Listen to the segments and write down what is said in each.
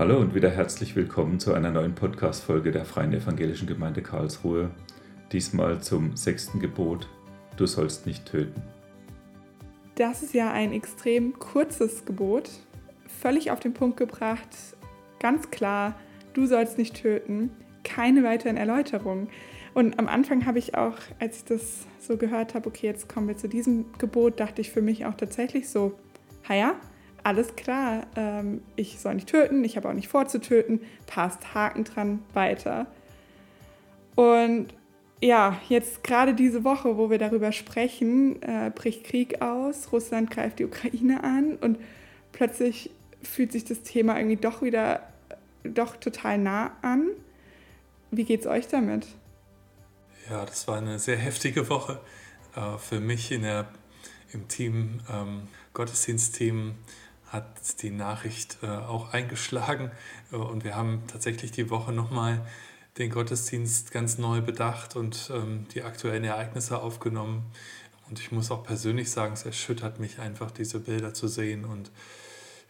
Hallo und wieder herzlich willkommen zu einer neuen Podcast-Folge der Freien Evangelischen Gemeinde Karlsruhe. Diesmal zum sechsten Gebot: Du sollst nicht töten. Das ist ja ein extrem kurzes Gebot, völlig auf den Punkt gebracht, ganz klar, du sollst nicht töten, keine weiteren Erläuterungen. Und am Anfang habe ich auch, als ich das so gehört habe, okay, jetzt kommen wir zu diesem Gebot, dachte ich für mich auch tatsächlich so, ja, alles klar, ähm, ich soll nicht töten, ich habe auch nicht vor zu töten, passt, Haken dran, weiter. Und ja, jetzt gerade diese Woche, wo wir darüber sprechen, äh, bricht Krieg aus, Russland greift die Ukraine an und plötzlich fühlt sich das Thema irgendwie doch wieder, doch total nah an. Wie geht's euch damit? Ja, das war eine sehr heftige Woche äh, für mich in der, im Team, ähm, Gottesdienstteam hat die Nachricht äh, auch eingeschlagen äh, und wir haben tatsächlich die Woche nochmal den Gottesdienst ganz neu bedacht und ähm, die aktuellen Ereignisse aufgenommen. Und ich muss auch persönlich sagen, es erschüttert mich einfach, diese Bilder zu sehen und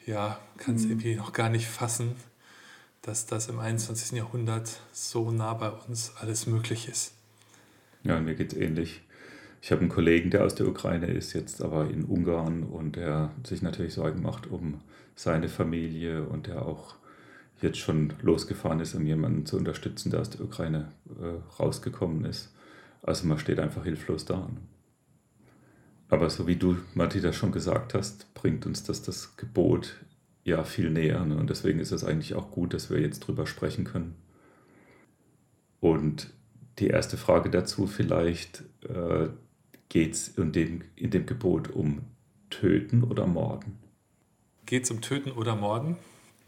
ja, kann es mhm. irgendwie noch gar nicht fassen, dass das im 21. Jahrhundert so nah bei uns alles möglich ist. Ja, mir geht es ähnlich. Ich habe einen Kollegen, der aus der Ukraine ist, jetzt aber in Ungarn und der sich natürlich Sorgen macht um seine Familie und der auch jetzt schon losgefahren ist, um jemanden zu unterstützen, der aus der Ukraine äh, rausgekommen ist. Also man steht einfach hilflos da. Aber so wie du, Matti, das schon gesagt hast, bringt uns das das Gebot ja viel näher. Ne? Und deswegen ist es eigentlich auch gut, dass wir jetzt drüber sprechen können. Und die erste Frage dazu vielleicht, äh, geht es in dem, in dem Gebot um Töten oder Morden? Geht es um Töten oder Morden?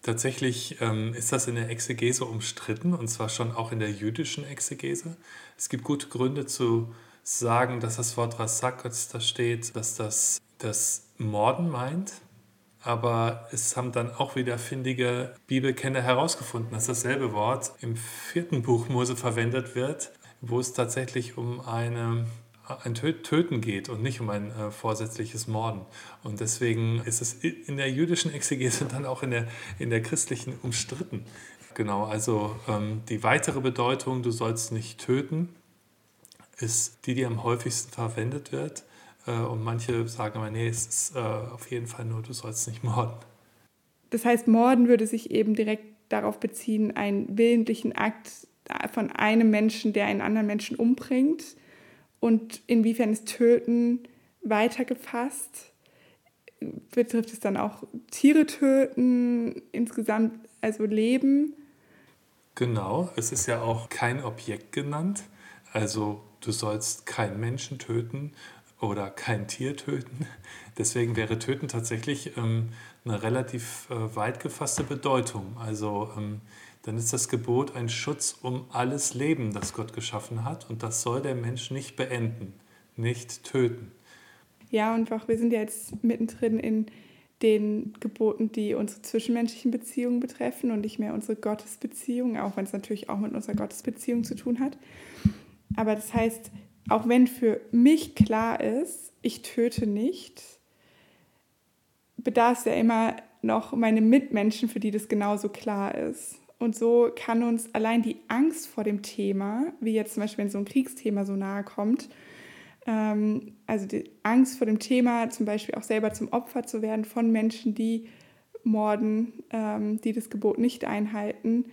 Tatsächlich ähm, ist das in der Exegese umstritten und zwar schon auch in der jüdischen Exegese. Es gibt gute Gründe zu sagen, dass das Wort Rasakotz da steht, dass das das Morden meint. Aber es haben dann auch wieder findige Bibelkenner herausgefunden, dass dasselbe Wort im vierten Buch Mose verwendet wird, wo es tatsächlich um eine ein Töten geht und nicht um ein äh, vorsätzliches Morden. Und deswegen ist es in der jüdischen Exegese dann auch in der, in der christlichen umstritten. Genau, also ähm, die weitere Bedeutung, du sollst nicht töten, ist die, die am häufigsten verwendet wird. Äh, und manche sagen aber, nee, es ist äh, auf jeden Fall nur, du sollst nicht morden. Das heißt, Morden würde sich eben direkt darauf beziehen, einen willentlichen Akt von einem Menschen, der einen anderen Menschen umbringt und inwiefern ist Töten weitergefasst? Betrifft es dann auch Tiere töten, insgesamt also Leben? Genau, es ist ja auch kein Objekt genannt. Also du sollst keinen Menschen töten oder kein Tier töten. Deswegen wäre Töten tatsächlich ähm, eine relativ äh, weit gefasste Bedeutung. Also ähm, dann ist das Gebot ein Schutz um alles Leben, das Gott geschaffen hat. Und das soll der Mensch nicht beenden, nicht töten. Ja, und auch wir sind ja jetzt mittendrin in den Geboten, die unsere zwischenmenschlichen Beziehungen betreffen und nicht mehr unsere Gottesbeziehung, auch wenn es natürlich auch mit unserer Gottesbeziehung zu tun hat. Aber das heißt, auch wenn für mich klar ist, ich töte nicht, bedarf es ja immer noch meine Mitmenschen, für die das genauso klar ist. Und so kann uns allein die Angst vor dem Thema, wie jetzt zum Beispiel, wenn so ein Kriegsthema so nahe kommt, ähm, also die Angst vor dem Thema, zum Beispiel auch selber zum Opfer zu werden von Menschen, die morden, ähm, die das Gebot nicht einhalten,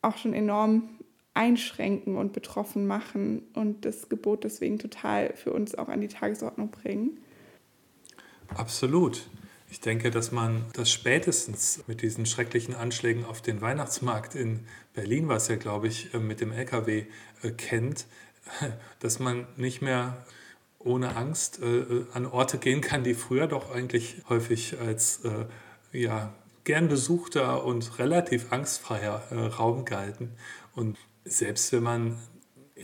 auch schon enorm einschränken und betroffen machen und das Gebot deswegen total für uns auch an die Tagesordnung bringen. Absolut. Ich denke, dass man das spätestens mit diesen schrecklichen Anschlägen auf den Weihnachtsmarkt in Berlin, was ja, glaube ich, äh, mit dem LKW äh, kennt, dass man nicht mehr ohne Angst äh, an Orte gehen kann, die früher doch eigentlich häufig als ja, gern besuchter und relativ angstfreier Raum galten. Und selbst wenn man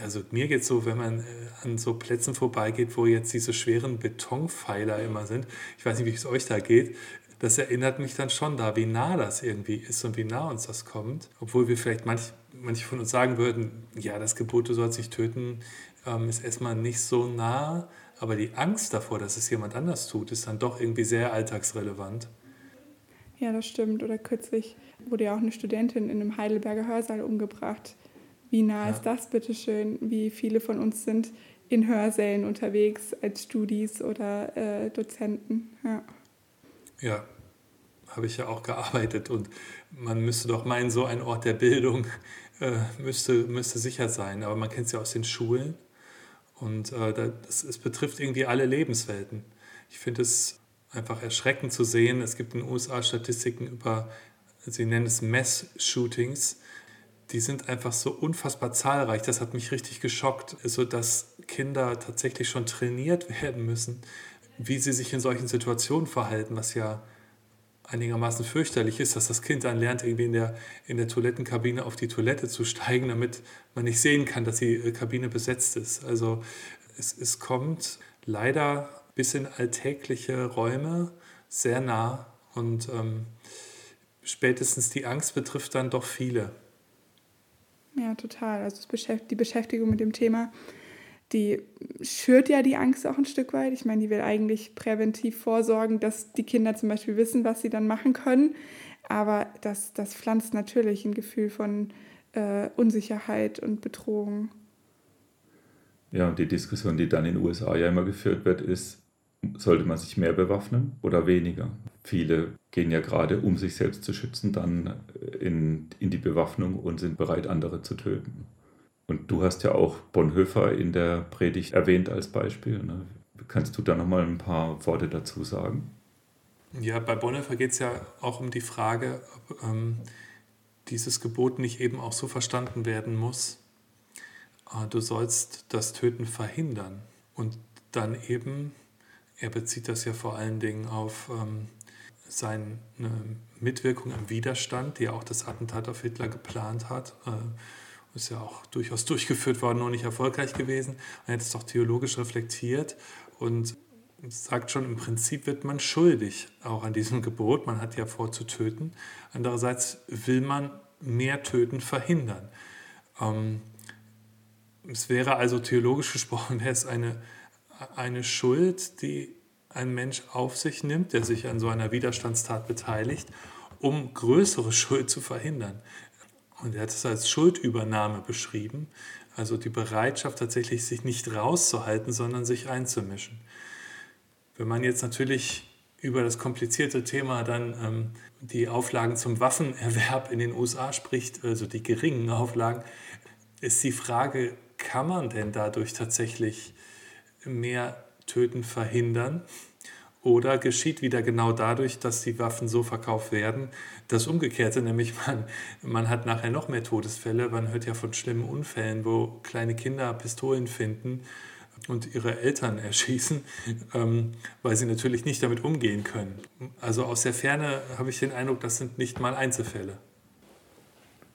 also mir geht es so, wenn man äh, an so Plätzen vorbeigeht, wo jetzt diese schweren Betonpfeiler immer sind, ich weiß nicht, wie es euch da geht, das erinnert mich dann schon da, wie nah das irgendwie ist und wie nah uns das kommt. Obwohl wir vielleicht manch, manche von uns sagen würden, ja, das Gebot, du sollst dich töten, ähm, ist erstmal nicht so nah, aber die Angst davor, dass es jemand anders tut, ist dann doch irgendwie sehr alltagsrelevant. Ja, das stimmt. Oder kürzlich wurde ja auch eine Studentin in einem Heidelberger Hörsaal umgebracht. Wie nah ja. ist das, bitteschön? Wie viele von uns sind in Hörsälen unterwegs als Studis oder äh, Dozenten? Ja. ja, habe ich ja auch gearbeitet und man müsste doch meinen, so ein Ort der Bildung äh, müsste, müsste sicher sein. Aber man kennt es ja aus den Schulen und äh, das, es betrifft irgendwie alle Lebenswelten. Ich finde es einfach erschreckend zu sehen. Es gibt in den USA Statistiken über, sie nennen es Mass-Shootings. Die sind einfach so unfassbar zahlreich. Das hat mich richtig geschockt, so dass Kinder tatsächlich schon trainiert werden müssen, wie sie sich in solchen Situationen verhalten, was ja einigermaßen fürchterlich ist, dass das Kind dann lernt, irgendwie in der, in der Toilettenkabine auf die Toilette zu steigen, damit man nicht sehen kann, dass die äh, Kabine besetzt ist. Also es, es kommt leider bis in alltägliche Räume sehr nah und ähm, spätestens die Angst betrifft dann doch viele. Ja, total. Also die Beschäftigung mit dem Thema die schürt ja die Angst auch ein Stück weit. Ich meine, die will eigentlich präventiv vorsorgen, dass die Kinder zum Beispiel wissen, was sie dann machen können. Aber das, das pflanzt natürlich ein Gefühl von äh, Unsicherheit und Bedrohung. Ja, und die Diskussion, die dann in den USA ja immer geführt wird, ist, sollte man sich mehr bewaffnen oder weniger? Viele gehen ja gerade, um sich selbst zu schützen, dann in, in die Bewaffnung und sind bereit, andere zu töten. Und du hast ja auch Bonhoeffer in der Predigt erwähnt als Beispiel. Ne? Kannst du da nochmal ein paar Worte dazu sagen? Ja, bei Bonhoeffer geht es ja auch um die Frage, ob ähm, dieses Gebot nicht eben auch so verstanden werden muss, äh, du sollst das Töten verhindern. Und dann eben, er bezieht das ja vor allen Dingen auf ähm, seine Mitwirkung im Widerstand, die auch das Attentat auf Hitler geplant hat. Äh, ist ja auch durchaus durchgeführt worden, nur nicht erfolgreich gewesen. Man hat es doch theologisch reflektiert und sagt schon, im Prinzip wird man schuldig auch an diesem Gebot. Man hat ja vor zu töten. Andererseits will man mehr Töten verhindern. Ähm, es wäre also theologisch gesprochen, wäre es eine, eine Schuld, die ein Mensch auf sich nimmt, der sich an so einer Widerstandstat beteiligt, um größere Schuld zu verhindern. Und er hat es als Schuldübernahme beschrieben, also die Bereitschaft tatsächlich sich nicht rauszuhalten, sondern sich einzumischen. Wenn man jetzt natürlich über das komplizierte Thema dann ähm, die Auflagen zum Waffenerwerb in den USA spricht, also die geringen Auflagen, ist die Frage, kann man denn dadurch tatsächlich mehr Töten verhindern? Oder geschieht wieder genau dadurch, dass die Waffen so verkauft werden, das Umgekehrte, nämlich man, man hat nachher noch mehr Todesfälle. Man hört ja von schlimmen Unfällen, wo kleine Kinder Pistolen finden und ihre Eltern erschießen, ähm, weil sie natürlich nicht damit umgehen können. Also aus der Ferne habe ich den Eindruck, das sind nicht mal Einzelfälle.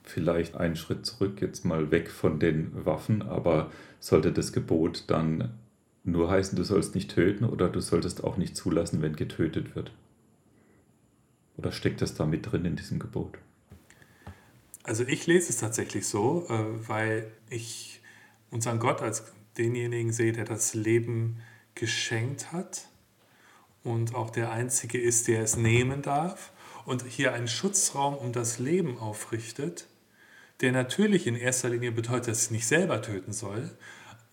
Vielleicht einen Schritt zurück, jetzt mal weg von den Waffen, aber sollte das Gebot dann nur heißen, du sollst nicht töten oder du solltest auch nicht zulassen, wenn getötet wird? Oder steckt das da mit drin in diesem Gebot? Also ich lese es tatsächlich so, äh, weil ich unseren Gott als denjenigen sehe, der das Leben geschenkt hat und auch der Einzige ist, der es nehmen darf und hier einen Schutzraum um das Leben aufrichtet, der natürlich in erster Linie bedeutet, dass ich nicht selber töten soll,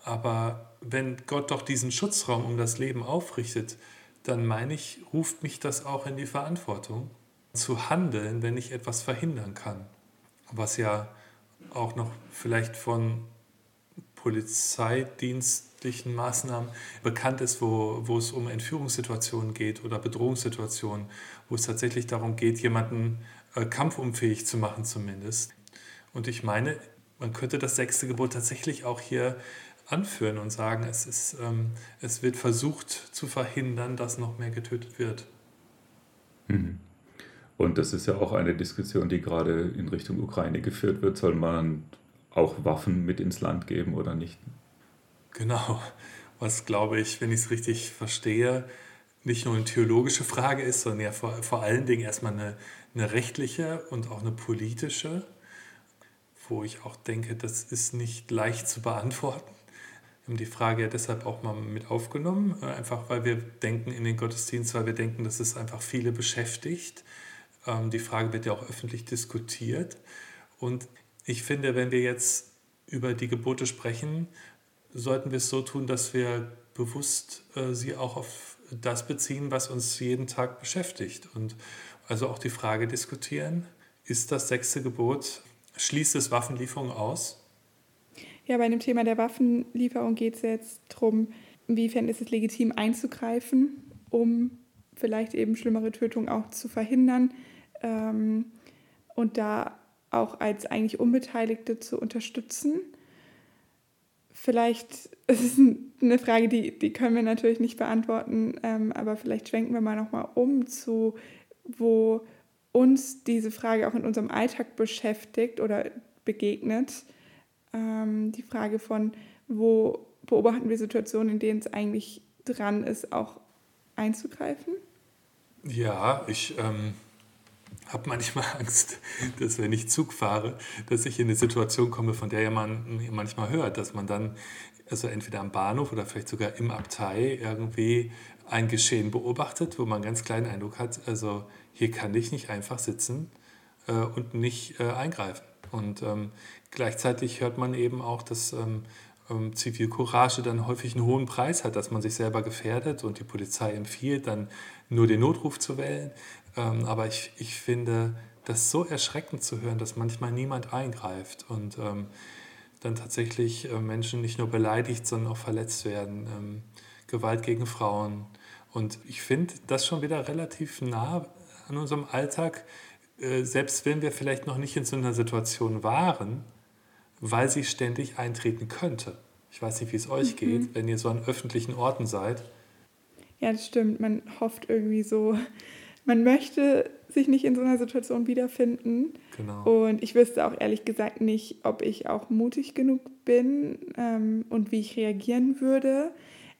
aber wenn Gott doch diesen Schutzraum um das Leben aufrichtet, dann meine ich, ruft mich das auch in die Verantwortung, zu handeln, wenn ich etwas verhindern kann. Was ja auch noch vielleicht von polizeidienstlichen Maßnahmen bekannt ist, wo, wo es um Entführungssituationen geht oder Bedrohungssituationen, wo es tatsächlich darum geht, jemanden äh, kampfunfähig zu machen zumindest. Und ich meine, man könnte das sechste Gebot tatsächlich auch hier anführen und sagen, es, ist, ähm, es wird versucht zu verhindern, dass noch mehr getötet wird. Mhm. Und das ist ja auch eine Diskussion, die gerade in Richtung Ukraine geführt wird. Soll man auch Waffen mit ins Land geben oder nicht? Genau, was glaube ich, wenn ich es richtig verstehe, nicht nur eine theologische Frage ist, sondern ja vor, vor allen Dingen erstmal eine, eine rechtliche und auch eine politische, wo ich auch denke, das ist nicht leicht zu beantworten. Haben die Frage ja deshalb auch mal mit aufgenommen, äh, einfach weil wir denken in den Gottesdienst, weil wir denken, dass es einfach viele beschäftigt. Ähm, die Frage wird ja auch öffentlich diskutiert. Und ich finde, wenn wir jetzt über die Gebote sprechen, sollten wir es so tun, dass wir bewusst äh, sie auch auf das beziehen, was uns jeden Tag beschäftigt. Und also auch die Frage diskutieren, ist das sechste Gebot, schließt es Waffenlieferungen aus? Ja, bei dem Thema der Waffenlieferung geht es jetzt darum, inwiefern ist es legitim einzugreifen, um vielleicht eben schlimmere Tötungen auch zu verhindern ähm, und da auch als eigentlich Unbeteiligte zu unterstützen. Vielleicht es ist eine Frage, die, die können wir natürlich nicht beantworten, ähm, aber vielleicht schwenken wir mal nochmal um zu, wo uns diese Frage auch in unserem Alltag beschäftigt oder begegnet. Ähm, die Frage von, wo beobachten wir Situationen, in denen es eigentlich dran ist, auch einzugreifen? Ja, ich ähm, habe manchmal Angst, dass wenn ich Zug fahre, dass ich in eine Situation komme, von der ja man manchmal hört, dass man dann also entweder am Bahnhof oder vielleicht sogar im Abtei irgendwie ein Geschehen beobachtet, wo man einen ganz kleinen Eindruck hat, also hier kann ich nicht einfach sitzen äh, und nicht äh, eingreifen. Und ähm, gleichzeitig hört man eben auch, dass ähm, ähm, Zivilcourage dann häufig einen hohen Preis hat, dass man sich selber gefährdet und die Polizei empfiehlt, dann nur den Notruf zu wählen. Ähm, aber ich, ich finde das so erschreckend zu hören, dass manchmal niemand eingreift und ähm, dann tatsächlich äh, Menschen nicht nur beleidigt, sondern auch verletzt werden. Ähm, Gewalt gegen Frauen. Und ich finde das schon wieder relativ nah an unserem Alltag, äh, selbst wenn wir vielleicht noch nicht in so einer Situation waren, weil sie ständig eintreten könnte. Ich weiß nicht, wie es euch mhm. geht, wenn ihr so an öffentlichen Orten seid. Ja, das stimmt. Man hofft irgendwie so, man möchte sich nicht in so einer Situation wiederfinden. Genau. Und ich wüsste auch ehrlich gesagt nicht, ob ich auch mutig genug bin ähm, und wie ich reagieren würde.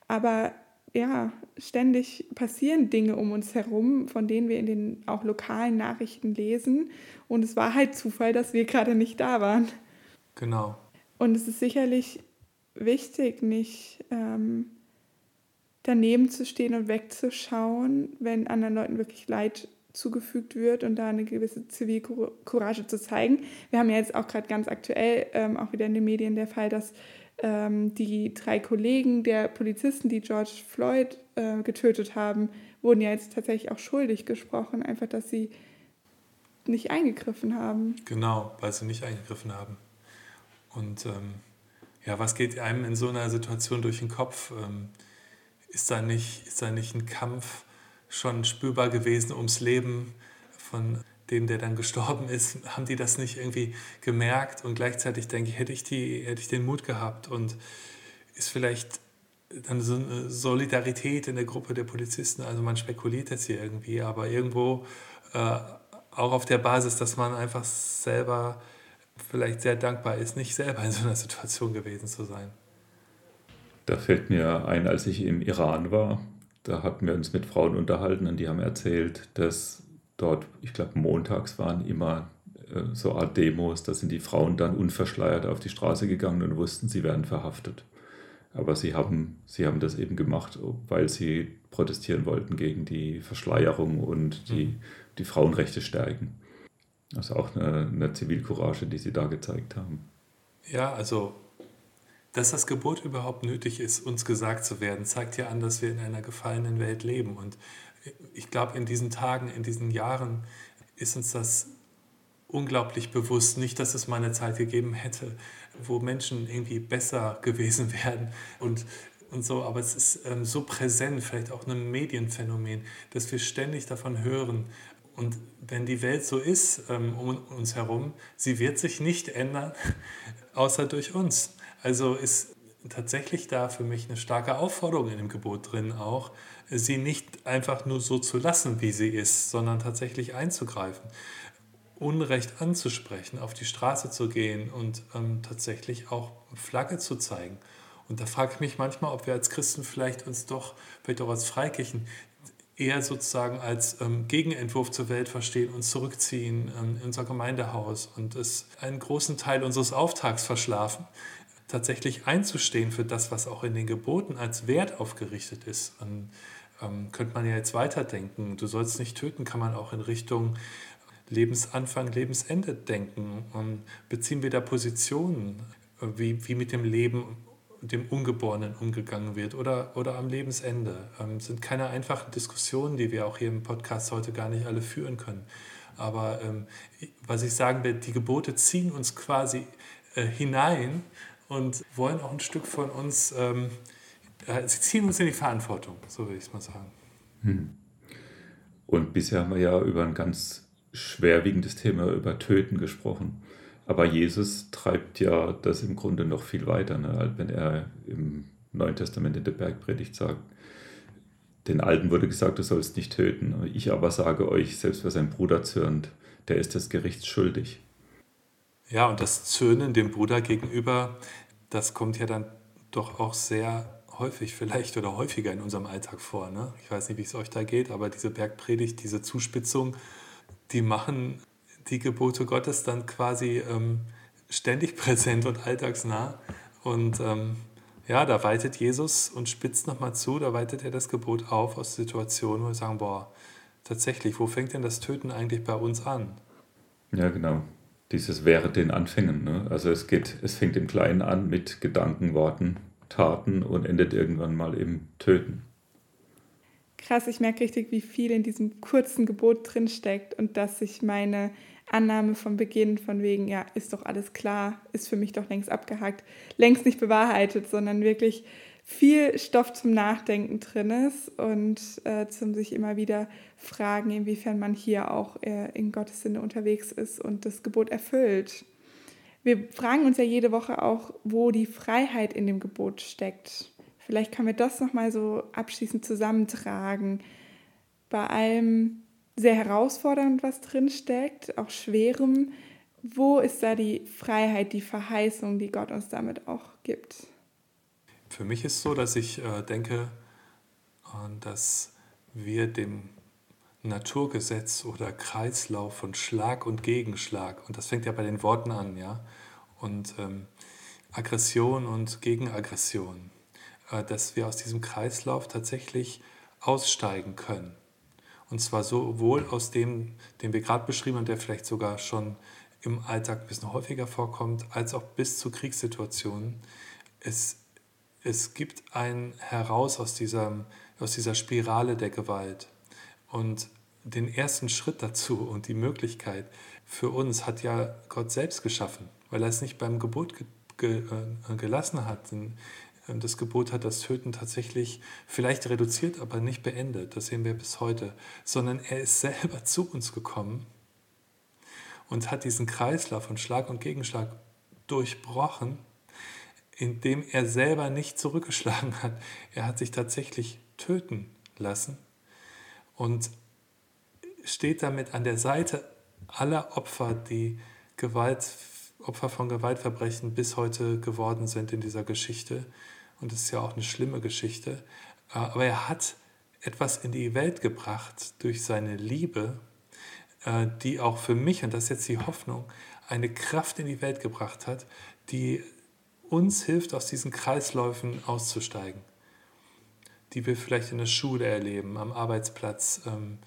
Aber ja, ständig passieren Dinge um uns herum, von denen wir in den auch lokalen Nachrichten lesen. Und es war halt Zufall, dass wir gerade nicht da waren. Genau. Und es ist sicherlich wichtig, nicht ähm, daneben zu stehen und wegzuschauen, wenn anderen Leuten wirklich Leid zugefügt wird und da eine gewisse Zivilcourage zu zeigen. Wir haben ja jetzt auch gerade ganz aktuell ähm, auch wieder in den Medien der Fall, dass ähm, die drei Kollegen der Polizisten, die George Floyd äh, getötet haben, wurden ja jetzt tatsächlich auch schuldig gesprochen, einfach dass sie nicht eingegriffen haben. Genau, weil sie nicht eingegriffen haben. Und ähm, ja, was geht einem in so einer Situation durch den Kopf? Ähm, ist, da nicht, ist da nicht ein Kampf schon spürbar gewesen ums Leben von dem, der dann gestorben ist? Haben die das nicht irgendwie gemerkt? Und gleichzeitig denke ich, hätte ich, die, hätte ich den Mut gehabt und ist vielleicht dann so eine Solidarität in der Gruppe der Polizisten. Also man spekuliert jetzt hier irgendwie, aber irgendwo äh, auch auf der Basis, dass man einfach selber vielleicht sehr dankbar ist, nicht selber in so einer Situation gewesen zu sein. Da fällt mir ein, als ich im Iran war, da hatten wir uns mit Frauen unterhalten und die haben erzählt, dass dort, ich glaube, montags waren immer äh, so Art Demos, da sind die Frauen dann unverschleiert auf die Straße gegangen und wussten, sie werden verhaftet. Aber sie haben, sie haben das eben gemacht, weil sie protestieren wollten gegen die Verschleierung und die, mhm. die Frauenrechte stärken. Also auch eine, eine Zivilcourage, die Sie da gezeigt haben. Ja, also dass das Gebot überhaupt nötig ist, uns gesagt zu werden, zeigt ja an, dass wir in einer gefallenen Welt leben. Und ich glaube, in diesen Tagen, in diesen Jahren ist uns das unglaublich bewusst. Nicht, dass es mal eine Zeit gegeben hätte, wo Menschen irgendwie besser gewesen wären und, und so, aber es ist ähm, so präsent, vielleicht auch ein Medienphänomen, dass wir ständig davon hören, und wenn die Welt so ist ähm, um uns herum, sie wird sich nicht ändern, außer durch uns. Also ist tatsächlich da für mich eine starke Aufforderung in dem Gebot drin auch, sie nicht einfach nur so zu lassen, wie sie ist, sondern tatsächlich einzugreifen, Unrecht anzusprechen, auf die Straße zu gehen und ähm, tatsächlich auch Flagge zu zeigen. Und da frage ich mich manchmal, ob wir als Christen vielleicht uns doch, vielleicht auch als Freikirchen, eher sozusagen als ähm, Gegenentwurf zur Welt verstehen, uns zurückziehen ähm, in unser Gemeindehaus und es einen großen Teil unseres Auftrags verschlafen, tatsächlich einzustehen für das, was auch in den Geboten als Wert aufgerichtet ist. Und, ähm, könnte man ja jetzt weiterdenken. Du sollst nicht töten, kann man auch in Richtung Lebensanfang, Lebensende denken und beziehen wir da Positionen, wie, wie mit dem Leben, dem Ungeborenen umgegangen wird oder, oder am Lebensende. Ähm, sind keine einfachen Diskussionen, die wir auch hier im Podcast heute gar nicht alle führen können. Aber ähm, was ich sagen will, die Gebote ziehen uns quasi äh, hinein und wollen auch ein Stück von uns, ähm, äh, sie ziehen uns in die Verantwortung, so würde ich es mal sagen. Hm. Und bisher haben wir ja über ein ganz schwerwiegendes Thema, über Töten gesprochen. Aber Jesus treibt ja das im Grunde noch viel weiter, ne? wenn er im Neuen Testament in der Bergpredigt sagt, den Alten wurde gesagt, du sollst nicht töten. Ich aber sage euch, selbst wer seinen Bruder zürnt, der ist des Gerichts schuldig. Ja, und das Zürnen dem Bruder gegenüber, das kommt ja dann doch auch sehr häufig vielleicht oder häufiger in unserem Alltag vor. Ne? Ich weiß nicht, wie es euch da geht, aber diese Bergpredigt, diese Zuspitzung, die machen die Gebote Gottes dann quasi ähm, ständig präsent und alltagsnah. Und ähm, ja, da weitet Jesus und spitzt nochmal zu, da weitet er das Gebot auf aus Situationen, wo wir sagen, boah, tatsächlich, wo fängt denn das Töten eigentlich bei uns an? Ja, genau. Dieses wäre den Anfängen. Ne? Also es geht, es fängt im Kleinen an mit Gedanken, Worten, Taten und endet irgendwann mal im Töten. Krass, ich merke richtig, wie viel in diesem kurzen Gebot drinsteckt und dass sich meine Annahme von Beginn von wegen, ja, ist doch alles klar, ist für mich doch längst abgehakt, längst nicht bewahrheitet, sondern wirklich viel Stoff zum Nachdenken drin ist und äh, zum sich immer wieder fragen, inwiefern man hier auch äh, in Gottes Sinne unterwegs ist und das Gebot erfüllt. Wir fragen uns ja jede Woche auch, wo die Freiheit in dem Gebot steckt. Vielleicht können wir das nochmal so abschließend zusammentragen. Bei allem sehr herausfordernd, was drin steckt, auch schwerem. Wo ist da die Freiheit, die Verheißung, die Gott uns damit auch gibt? Für mich ist so, dass ich äh, denke, äh, dass wir dem Naturgesetz oder Kreislauf von Schlag und Gegenschlag, und das fängt ja bei den Worten an, ja, und ähm, Aggression und Gegenaggression, äh, dass wir aus diesem Kreislauf tatsächlich aussteigen können. Und zwar sowohl aus dem, den wir gerade beschrieben haben, der vielleicht sogar schon im Alltag ein bisschen häufiger vorkommt, als auch bis zu Kriegssituationen. Es, es gibt ein Heraus aus dieser, aus dieser Spirale der Gewalt. Und den ersten Schritt dazu und die Möglichkeit für uns hat ja Gott selbst geschaffen, weil er es nicht beim Gebot ge, ge, äh, gelassen hat. Ähm, das Gebot hat das Töten tatsächlich vielleicht reduziert, aber nicht beendet. Das sehen wir bis heute. Sondern er ist selber zu uns gekommen und hat diesen Kreislauf von Schlag und Gegenschlag durchbrochen, indem er selber nicht zurückgeschlagen hat. Er hat sich tatsächlich töten lassen und steht damit an der Seite aller Opfer, die Gewalt, Opfer von Gewaltverbrechen bis heute geworden sind in dieser Geschichte und das ist ja auch eine schlimme Geschichte. Äh, aber er hat etwas in die Welt gebracht durch seine Liebe, äh, die auch für mich, und das ist jetzt die Hoffnung, eine Kraft in die Welt gebracht hat, die uns hilft, aus diesen Kreisläufen auszusteigen, die wir vielleicht in der Schule erleben, am Arbeitsplatz, ähm,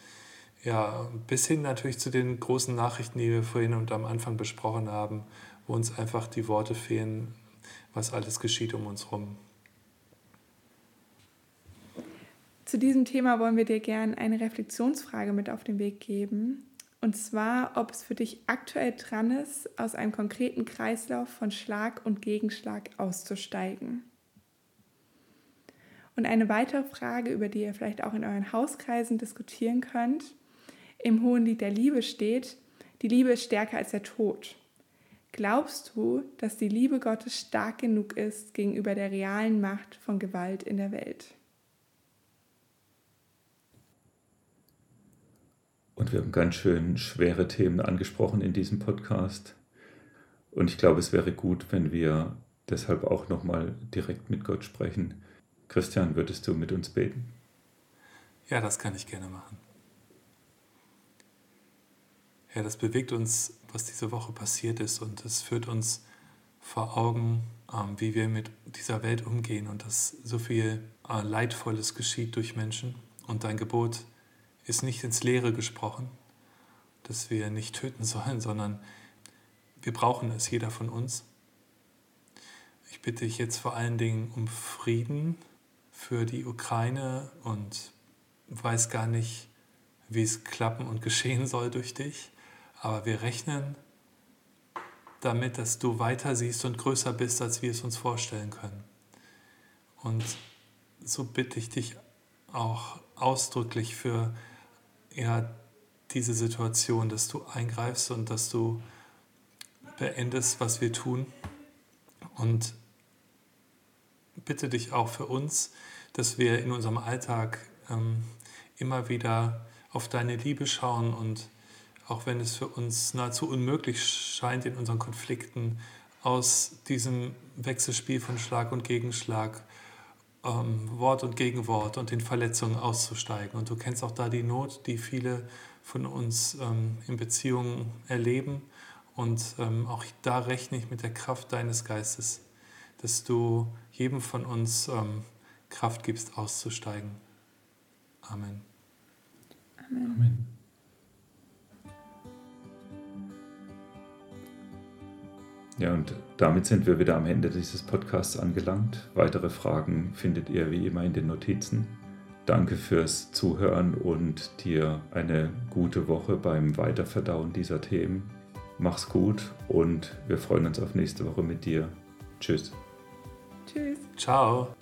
ja, bis hin natürlich zu den großen Nachrichten, die wir vorhin und am Anfang besprochen haben, wo uns einfach die Worte fehlen, was alles geschieht um uns herum. Zu diesem Thema wollen wir dir gerne eine Reflexionsfrage mit auf den Weg geben. Und zwar, ob es für dich aktuell dran ist, aus einem konkreten Kreislauf von Schlag und Gegenschlag auszusteigen. Und eine weitere Frage, über die ihr vielleicht auch in euren Hauskreisen diskutieren könnt. Im Hohen Lied der Liebe steht, die Liebe ist stärker als der Tod. Glaubst du, dass die Liebe Gottes stark genug ist gegenüber der realen Macht von Gewalt in der Welt? Und wir haben ganz schön schwere Themen angesprochen in diesem Podcast. Und ich glaube, es wäre gut, wenn wir deshalb auch nochmal direkt mit Gott sprechen. Christian, würdest du mit uns beten? Ja, das kann ich gerne machen. Ja, das bewegt uns, was diese Woche passiert ist und es führt uns vor Augen, ähm, wie wir mit dieser Welt umgehen und dass so viel äh, Leidvolles geschieht durch Menschen. Und dein Gebot ist nicht ins Leere gesprochen, dass wir nicht töten sollen, sondern wir brauchen es, jeder von uns. Ich bitte dich jetzt vor allen Dingen um Frieden für die Ukraine und weiß gar nicht, wie es klappen und geschehen soll durch dich, aber wir rechnen damit, dass du weiter siehst und größer bist, als wir es uns vorstellen können. Und so bitte ich dich auch ausdrücklich für ja, diese Situation, dass du eingreifst und dass du beendest, was wir tun. Und bitte dich auch für uns, dass wir in unserem Alltag ähm, immer wieder auf deine Liebe schauen und auch wenn es für uns nahezu unmöglich scheint, in unseren Konflikten aus diesem Wechselspiel von Schlag und Gegenschlag, ähm, Wort und Gegenwort und den Verletzungen auszusteigen. Und du kennst auch da die Not, die viele von uns ähm, in Beziehungen erleben. Und ähm, auch da rechne ich mit der Kraft deines Geistes, dass du jedem von uns ähm, Kraft gibst, auszusteigen. Amen. Amen. Amen. Ja, und damit sind wir wieder am Ende dieses Podcasts angelangt. Weitere Fragen findet ihr wie immer in den Notizen. Danke fürs Zuhören und dir eine gute Woche beim Weiterverdauen dieser Themen. Mach's gut und wir freuen uns auf nächste Woche mit dir. Tschüss. Tschüss. Ciao.